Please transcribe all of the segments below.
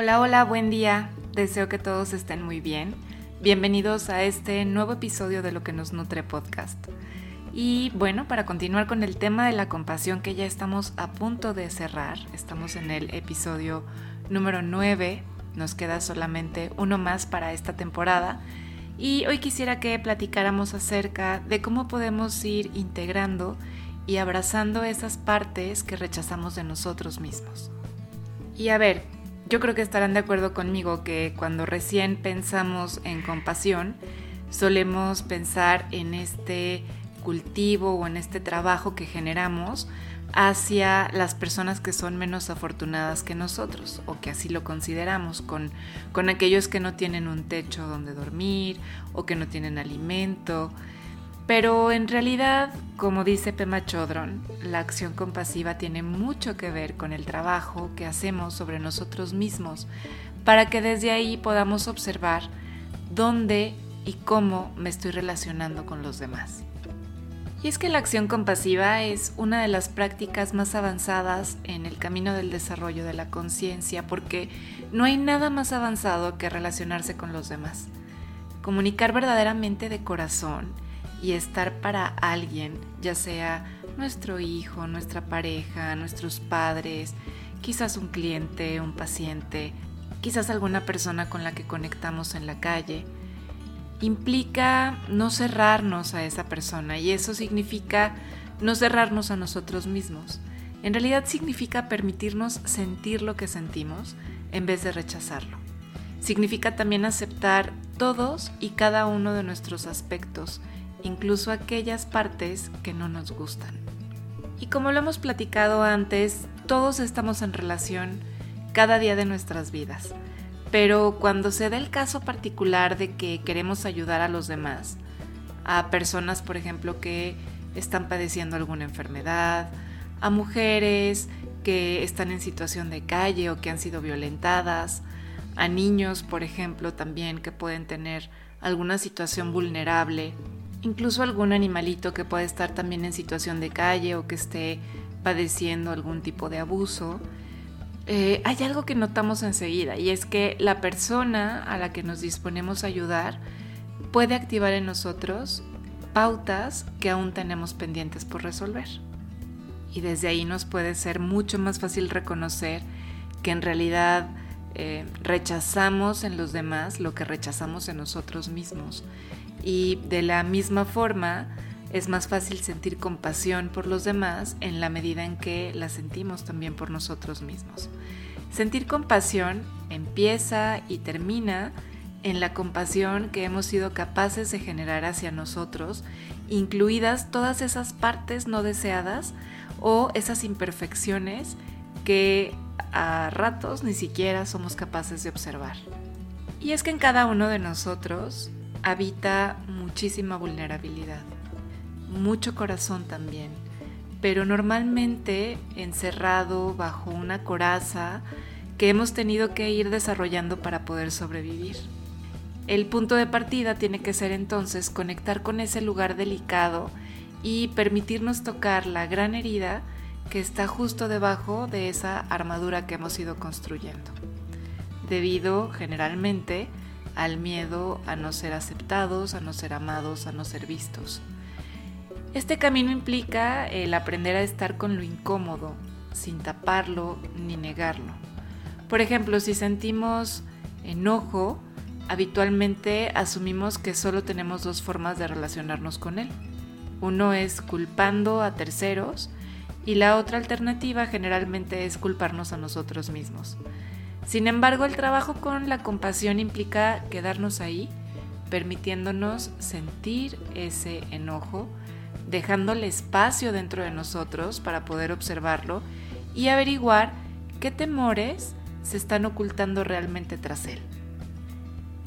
Hola, hola, buen día. Deseo que todos estén muy bien. Bienvenidos a este nuevo episodio de Lo que nos nutre podcast. Y bueno, para continuar con el tema de la compasión que ya estamos a punto de cerrar, estamos en el episodio número 9, nos queda solamente uno más para esta temporada y hoy quisiera que platicáramos acerca de cómo podemos ir integrando y abrazando esas partes que rechazamos de nosotros mismos. Y a ver, yo creo que estarán de acuerdo conmigo que cuando recién pensamos en compasión, solemos pensar en este cultivo o en este trabajo que generamos hacia las personas que son menos afortunadas que nosotros o que así lo consideramos, con, con aquellos que no tienen un techo donde dormir o que no tienen alimento, pero en realidad, como dice Pema Chodron, la acción compasiva tiene mucho que ver con el trabajo que hacemos sobre nosotros mismos para que desde ahí podamos observar dónde y cómo me estoy relacionando con los demás. Y es que la acción compasiva es una de las prácticas más avanzadas en el camino del desarrollo de la conciencia porque no hay nada más avanzado que relacionarse con los demás. Comunicar verdaderamente de corazón y estar para alguien, ya sea nuestro hijo, nuestra pareja, nuestros padres, quizás un cliente, un paciente, quizás alguna persona con la que conectamos en la calle, implica no cerrarnos a esa persona y eso significa no cerrarnos a nosotros mismos. En realidad significa permitirnos sentir lo que sentimos en vez de rechazarlo. Significa también aceptar todos y cada uno de nuestros aspectos incluso aquellas partes que no nos gustan. Y como lo hemos platicado antes, todos estamos en relación cada día de nuestras vidas. Pero cuando se da el caso particular de que queremos ayudar a los demás, a personas, por ejemplo, que están padeciendo alguna enfermedad, a mujeres que están en situación de calle o que han sido violentadas, a niños, por ejemplo, también que pueden tener alguna situación vulnerable incluso algún animalito que puede estar también en situación de calle o que esté padeciendo algún tipo de abuso, eh, hay algo que notamos enseguida y es que la persona a la que nos disponemos a ayudar puede activar en nosotros pautas que aún tenemos pendientes por resolver. Y desde ahí nos puede ser mucho más fácil reconocer que en realidad eh, rechazamos en los demás lo que rechazamos en nosotros mismos y de la misma forma es más fácil sentir compasión por los demás en la medida en que la sentimos también por nosotros mismos. Sentir compasión empieza y termina en la compasión que hemos sido capaces de generar hacia nosotros, incluidas todas esas partes no deseadas o esas imperfecciones que a ratos ni siquiera somos capaces de observar. Y es que en cada uno de nosotros habita muchísima vulnerabilidad, mucho corazón también, pero normalmente encerrado bajo una coraza que hemos tenido que ir desarrollando para poder sobrevivir. El punto de partida tiene que ser entonces conectar con ese lugar delicado y permitirnos tocar la gran herida que está justo debajo de esa armadura que hemos ido construyendo, debido generalmente al miedo a no ser aceptados, a no ser amados, a no ser vistos. Este camino implica el aprender a estar con lo incómodo, sin taparlo ni negarlo. Por ejemplo, si sentimos enojo, habitualmente asumimos que solo tenemos dos formas de relacionarnos con él. Uno es culpando a terceros y la otra alternativa generalmente es culparnos a nosotros mismos. Sin embargo, el trabajo con la compasión implica quedarnos ahí, permitiéndonos sentir ese enojo, dejándole espacio dentro de nosotros para poder observarlo y averiguar qué temores se están ocultando realmente tras él.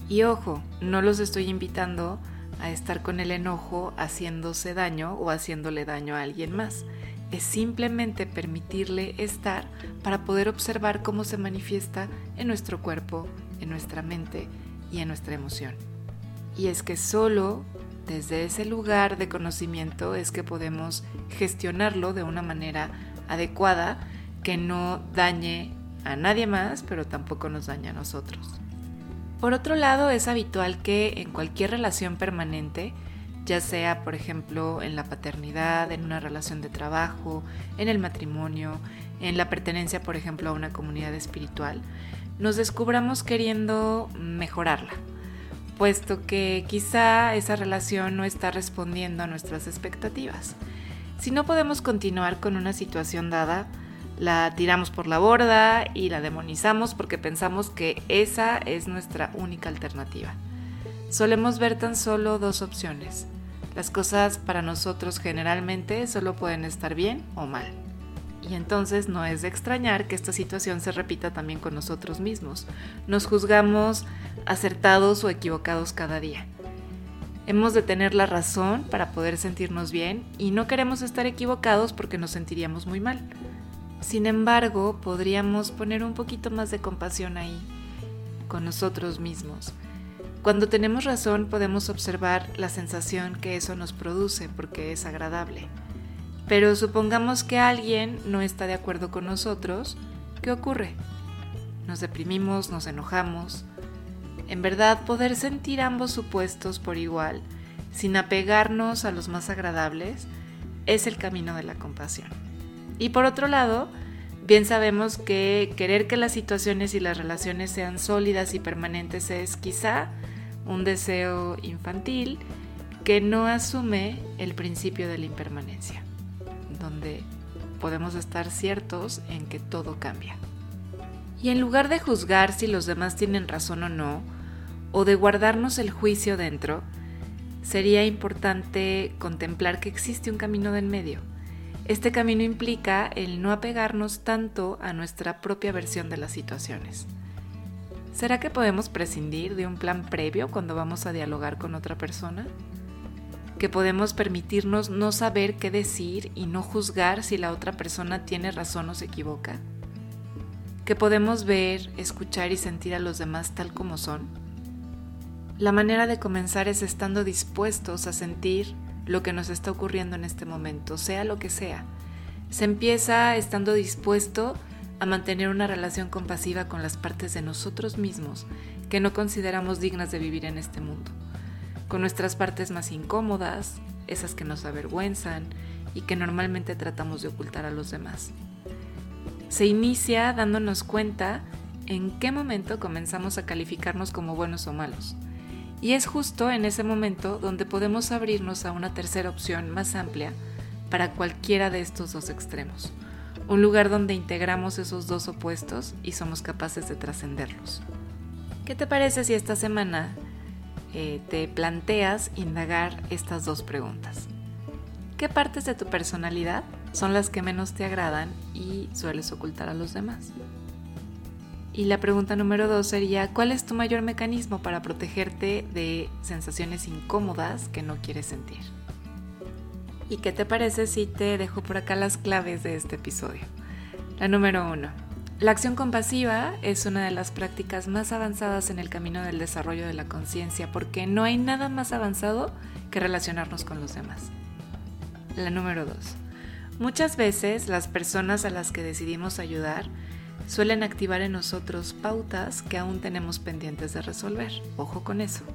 Y ojo, no los estoy invitando a estar con el enojo haciéndose daño o haciéndole daño a alguien más es simplemente permitirle estar para poder observar cómo se manifiesta en nuestro cuerpo, en nuestra mente y en nuestra emoción. Y es que solo desde ese lugar de conocimiento es que podemos gestionarlo de una manera adecuada que no dañe a nadie más, pero tampoco nos daña a nosotros. Por otro lado, es habitual que en cualquier relación permanente, ya sea por ejemplo en la paternidad, en una relación de trabajo, en el matrimonio, en la pertenencia por ejemplo a una comunidad espiritual, nos descubramos queriendo mejorarla, puesto que quizá esa relación no está respondiendo a nuestras expectativas. Si no podemos continuar con una situación dada, la tiramos por la borda y la demonizamos porque pensamos que esa es nuestra única alternativa. Solemos ver tan solo dos opciones. Las cosas para nosotros generalmente solo pueden estar bien o mal. Y entonces no es de extrañar que esta situación se repita también con nosotros mismos. Nos juzgamos acertados o equivocados cada día. Hemos de tener la razón para poder sentirnos bien y no queremos estar equivocados porque nos sentiríamos muy mal. Sin embargo, podríamos poner un poquito más de compasión ahí, con nosotros mismos. Cuando tenemos razón podemos observar la sensación que eso nos produce porque es agradable. Pero supongamos que alguien no está de acuerdo con nosotros, ¿qué ocurre? Nos deprimimos, nos enojamos. En verdad, poder sentir ambos supuestos por igual, sin apegarnos a los más agradables, es el camino de la compasión. Y por otro lado, bien sabemos que querer que las situaciones y las relaciones sean sólidas y permanentes es quizá un deseo infantil que no asume el principio de la impermanencia donde podemos estar ciertos en que todo cambia. Y en lugar de juzgar si los demás tienen razón o no, o de guardarnos el juicio dentro, sería importante contemplar que existe un camino de en medio. Este camino implica el no apegarnos tanto a nuestra propia versión de las situaciones. ¿Será que podemos prescindir de un plan previo cuando vamos a dialogar con otra persona? que podemos permitirnos no saber qué decir y no juzgar si la otra persona tiene razón o se equivoca, que podemos ver, escuchar y sentir a los demás tal como son. La manera de comenzar es estando dispuestos a sentir lo que nos está ocurriendo en este momento, sea lo que sea. Se empieza estando dispuesto a mantener una relación compasiva con las partes de nosotros mismos que no consideramos dignas de vivir en este mundo con nuestras partes más incómodas, esas que nos avergüenzan y que normalmente tratamos de ocultar a los demás. Se inicia dándonos cuenta en qué momento comenzamos a calificarnos como buenos o malos. Y es justo en ese momento donde podemos abrirnos a una tercera opción más amplia para cualquiera de estos dos extremos. Un lugar donde integramos esos dos opuestos y somos capaces de trascenderlos. ¿Qué te parece si esta semana eh, te planteas indagar estas dos preguntas. ¿Qué partes de tu personalidad son las que menos te agradan y sueles ocultar a los demás? Y la pregunta número dos sería, ¿cuál es tu mayor mecanismo para protegerte de sensaciones incómodas que no quieres sentir? ¿Y qué te parece si te dejo por acá las claves de este episodio? La número uno, la acción compasiva es una de las prácticas más avanzadas en el camino del desarrollo de la conciencia porque no hay nada más avanzado que relacionarnos con los demás. La número 2. Muchas veces las personas a las que decidimos ayudar suelen activar en nosotros pautas que aún tenemos pendientes de resolver. Ojo con eso.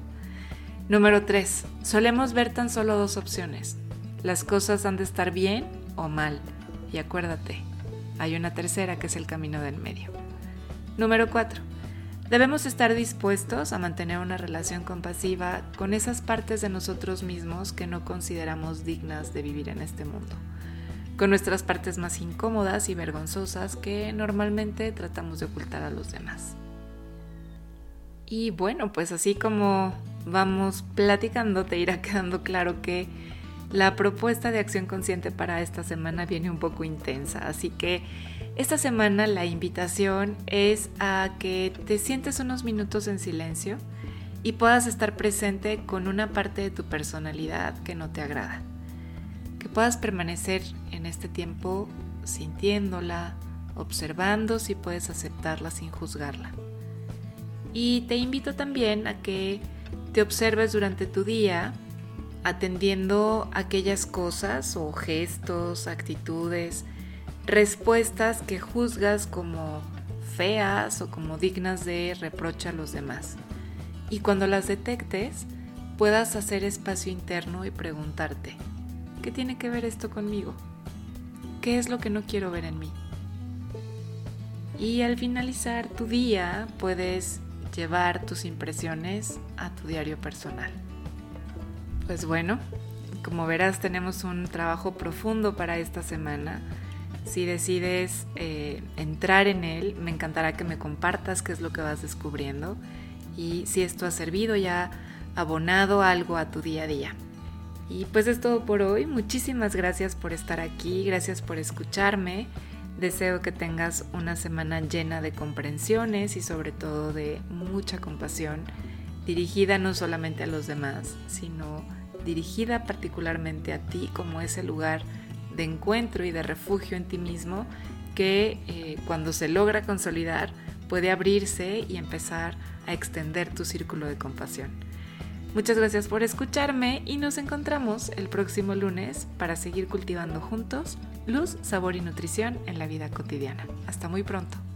Número 3. Solemos ver tan solo dos opciones. Las cosas han de estar bien o mal. Y acuérdate, hay una tercera que es el camino del medio. Número 4. Debemos estar dispuestos a mantener una relación compasiva con esas partes de nosotros mismos que no consideramos dignas de vivir en este mundo, con nuestras partes más incómodas y vergonzosas que normalmente tratamos de ocultar a los demás. Y bueno, pues así como vamos platicando, te irá quedando claro que la propuesta de acción consciente para esta semana viene un poco intensa, así que esta semana la invitación es a que te sientes unos minutos en silencio y puedas estar presente con una parte de tu personalidad que no te agrada. Que puedas permanecer en este tiempo sintiéndola, observando si puedes aceptarla sin juzgarla. Y te invito también a que te observes durante tu día atendiendo aquellas cosas o gestos, actitudes, respuestas que juzgas como feas o como dignas de reproche a los demás. Y cuando las detectes, puedas hacer espacio interno y preguntarte, ¿qué tiene que ver esto conmigo? ¿Qué es lo que no quiero ver en mí? Y al finalizar tu día puedes llevar tus impresiones a tu diario personal. Pues bueno, como verás tenemos un trabajo profundo para esta semana. Si decides eh, entrar en él, me encantará que me compartas qué es lo que vas descubriendo y si esto ha servido ya abonado algo a tu día a día. Y pues es todo por hoy. Muchísimas gracias por estar aquí, gracias por escucharme. Deseo que tengas una semana llena de comprensiones y sobre todo de mucha compasión, dirigida no solamente a los demás, sino dirigida particularmente a ti como ese lugar de encuentro y de refugio en ti mismo que eh, cuando se logra consolidar puede abrirse y empezar a extender tu círculo de compasión. Muchas gracias por escucharme y nos encontramos el próximo lunes para seguir cultivando juntos luz, sabor y nutrición en la vida cotidiana. Hasta muy pronto.